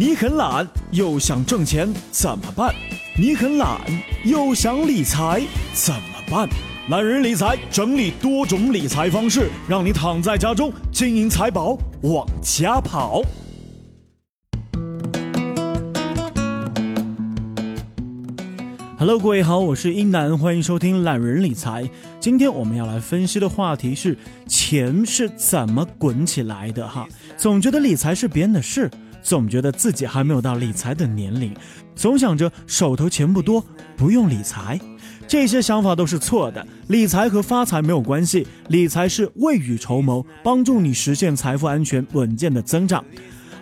你很懒又想挣钱怎么办？你很懒又想理财怎么办？懒人理财整理多种理财方式，让你躺在家中，金银财宝往家跑。Hello，各位好，我是英南，欢迎收听懒人理财。今天我们要来分析的话题是钱是怎么滚起来的哈。总觉得理财是别人的事，总觉得自己还没有到理财的年龄，总想着手头钱不多，不用理财。这些想法都是错的。理财和发财没有关系，理财是未雨绸缪，帮助你实现财富安全稳健的增长。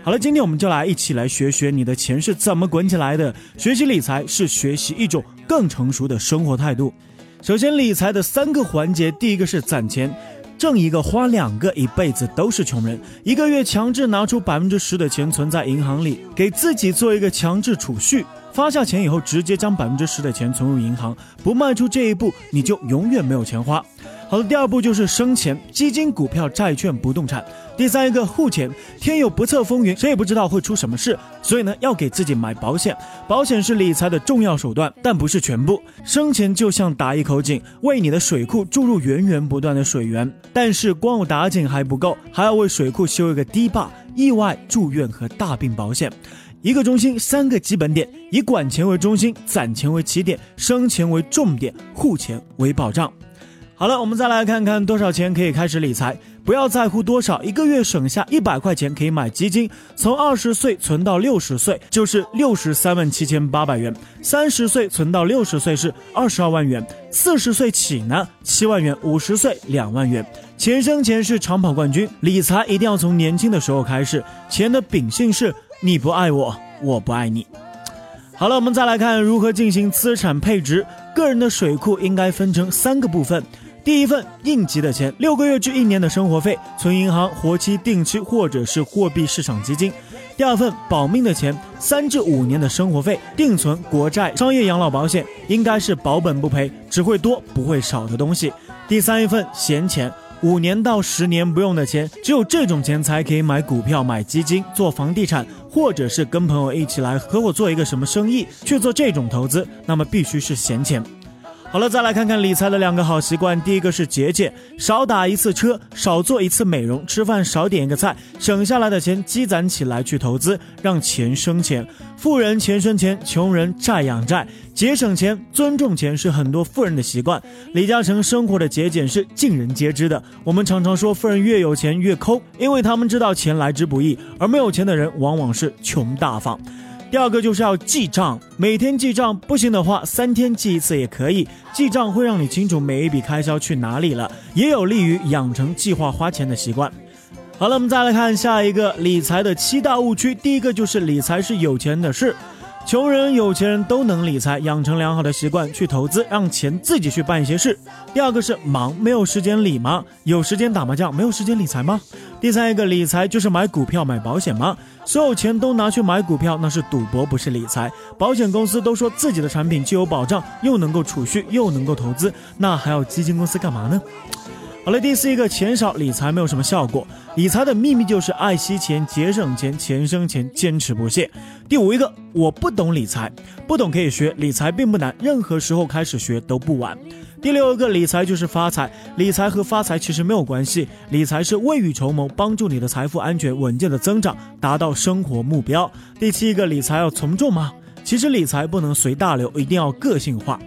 好了，今天我们就来一起来学学你的钱是怎么滚起来的。学习理财是学习一种更成熟的生活态度。首先，理财的三个环节，第一个是攒钱，挣一个花两个，一辈子都是穷人。一个月强制拿出百分之十的钱存在银行里，给自己做一个强制储蓄。发下钱以后，直接将百分之十的钱存入银行，不迈出这一步，你就永远没有钱花。好的，第二步就是生钱，基金、股票、债券、不动产。第三一个护钱，天有不测风云，谁也不知道会出什么事，所以呢，要给自己买保险。保险是理财的重要手段，但不是全部。生钱就像打一口井，为你的水库注入源源不断的水源，但是光有打井还不够，还要为水库修一个堤坝，意外、住院和大病保险。一个中心，三个基本点，以管钱为中心，攒钱为起点，生钱为重点，护钱为保障。好了，我们再来看看多少钱可以开始理财。不要在乎多少，一个月省下一百块钱可以买基金，从二十岁存到六十岁就是六十三万七千八百元，三十岁存到六十岁是二十二万元，四十岁起呢七万元，五十岁两万元。钱生钱是长跑冠军，理财一定要从年轻的时候开始。钱的秉性是你不爱我，我不爱你。好了，我们再来看如何进行资产配置。个人的水库应该分成三个部分。第一份应急的钱，六个月至一年的生活费，存银行、活期、定期或者是货币市场基金。第二份保命的钱，三至五年的生活费，定存、国债、商业养老保险，应该是保本不赔，只会多不会少的东西。第三一份闲钱，五年到十年不用的钱，只有这种钱才可以买股票、买基金、做房地产，或者是跟朋友一起来合伙做一个什么生意去做这种投资，那么必须是闲钱。好了，再来看看理财的两个好习惯。第一个是节俭，少打一次车，少做一次美容，吃饭少点一个菜，省下来的钱积攒起来去投资，让钱生钱。富人钱生钱，穷人债养债。节省钱，尊重钱是很多富人的习惯。李嘉诚生活的节俭是尽人皆知的。我们常常说富人越有钱越抠，因为他们知道钱来之不易，而没有钱的人往往是穷大方。第二个就是要记账，每天记账不行的话，三天记一次也可以。记账会让你清楚每一笔开销去哪里了，也有利于养成计划花钱的习惯。好了，我们再来看下一个理财的七大误区。第一个就是理财是有钱的事。穷人、有钱人都能理财，养成良好的习惯去投资，让钱自己去办一些事。第二个是忙，没有时间理吗？有时间打麻将，没有时间理财吗？第三一个理财就是买股票、买保险吗？所有钱都拿去买股票，那是赌博，不是理财。保险公司都说自己的产品既有保障，又能够储蓄，又能够投资，那还要基金公司干嘛呢？好了，第四一个，钱少理财没有什么效果。理财的秘密就是爱惜钱、节省钱、钱生钱，坚持不懈。第五一个，我不懂理财，不懂可以学，理财并不难，任何时候开始学都不晚。第六个，理财就是发财，理财和发财其实没有关系，理财是未雨绸缪，帮助你的财富安全稳健的增长，达到生活目标。第七一个，理财要从众吗？其实理财不能随大流，一定要个性化。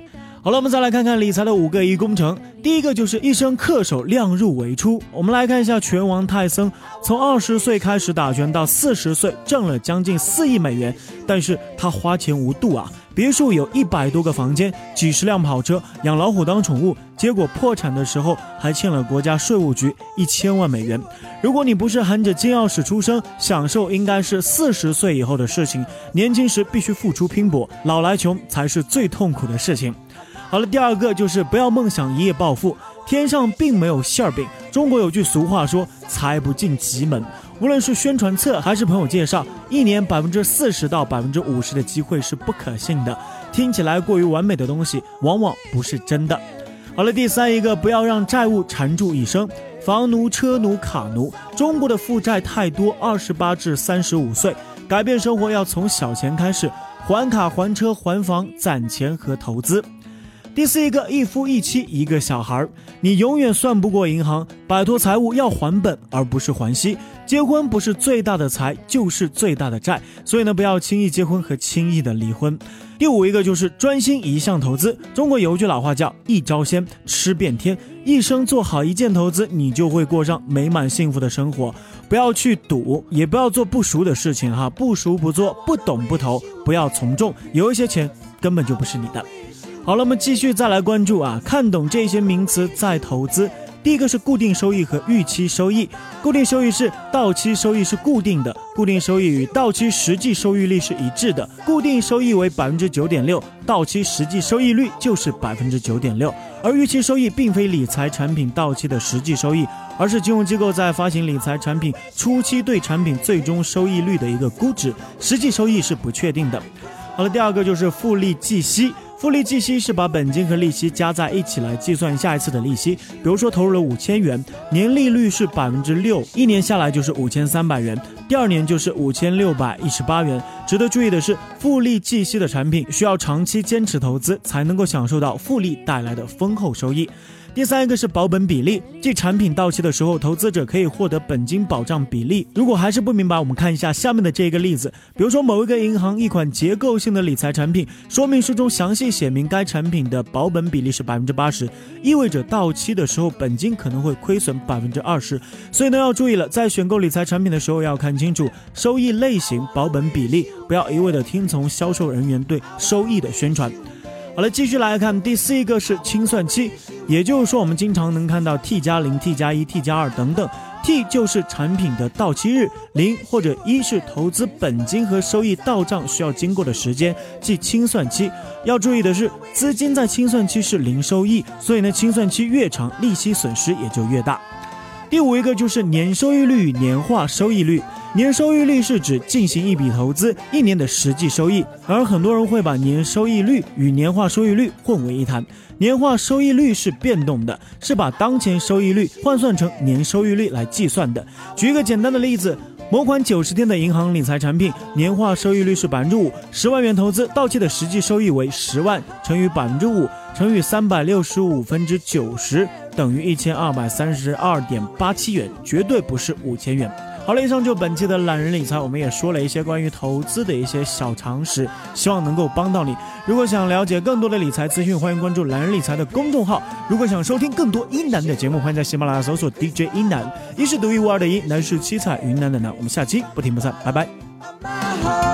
好了，我们再来看看理财的五个一工程。第一个就是一生恪守量入为出。我们来看一下拳王泰森，从二十岁开始打拳到四十岁，挣了将近四亿美元，但是他花钱无度啊！别墅有一百多个房间，几十辆跑车，养老虎当宠物，结果破产的时候还欠了国家税务局一千万美元。如果你不是含着金钥匙出生，享受应该是四十岁以后的事情。年轻时必须付出拼搏，老来穷才是最痛苦的事情。好了，第二个就是不要梦想一夜暴富，天上并没有馅儿饼。中国有句俗话说，财不进急门。无论是宣传册还是朋友介绍，一年百分之四十到百分之五十的机会是不可信的。听起来过于完美的东西，往往不是真的。好了，第三一个，不要让债务缠住一生，房奴、车奴、卡奴。中国的负债太多，二十八至三十五岁。改变生活要从小钱开始，还卡、还车、还房，攒钱和投资。第四一个一夫一妻一个小孩儿，你永远算不过银行，摆脱财务要还本而不是还息。结婚不是最大的财，就是最大的债，所以呢，不要轻易结婚和轻易的离婚。第五一个就是专心一项投资。中国有句老话叫一招鲜吃遍天，一生做好一件投资，你就会过上美满幸福的生活。不要去赌，也不要做不熟的事情哈，不熟不做，不懂不投，不要从众，有一些钱根本就不是你的。好了，我们继续再来关注啊，看懂这些名词再投资。第一个是固定收益和预期收益。固定收益是到期收益是固定的，固定收益与到期实际收益率是一致的。固定收益为百分之九点六，到期实际收益率就是百分之九点六。而预期收益并非理财产品到期的实际收益，而是金融机构在发行理财产品初期对产品最终收益率的一个估值，实际收益是不确定的。好了，第二个就是复利计息。复利计息是把本金和利息加在一起来计算下一次的利息。比如说投入了五千元，年利率是百分之六，一年下来就是五千三百元，第二年就是五千六百一十八元。值得注意的是，复利计息的产品需要长期坚持投资，才能够享受到复利带来的丰厚收益。第三一个是保本比例，即产品到期的时候，投资者可以获得本金保障比例。如果还是不明白，我们看一下下面的这个例子，比如说某一个银行一款结构性的理财产品，说明书中详细写明该产品的保本比例是百分之八十，意味着到期的时候本金可能会亏损百分之二十。所以呢，要注意了，在选购理财产品的时候要看清楚收益类型、保本比例，不要一味的听从销售人员对收益的宣传。好了，继续来看第四一个是清算期，也就是说我们经常能看到 T 加零、T 加一、T 加二等等，T 就是产品的到期日，零或者一是投资本金和收益到账需要经过的时间，即清算期。要注意的是，资金在清算期是零收益，所以呢，清算期越长，利息损失也就越大。第五一个就是年收益率与年化收益率。年收益率是指进行一笔投资一年的实际收益，而很多人会把年收益率与年化收益率混为一谈。年化收益率是变动的，是把当前收益率换算成年收益率来计算的。举一个简单的例子，某款九十天的银行理财产品，年化收益率是百分之五，十万元投资到期的实际收益为十万，乘以百分之五，乘以三百六十五分之九十，等于一千二百三十二点八七元，绝对不是五千元。好了，以上就本期的懒人理财，我们也说了一些关于投资的一些小常识，希望能够帮到你。如果想了解更多的理财资讯，欢迎关注懒人理财的公众号。如果想收听更多一男的节目，欢迎在喜马拉雅搜索 DJ 一男，一是独一无二的一，男是七彩云南的南。我们下期不听不散，拜拜。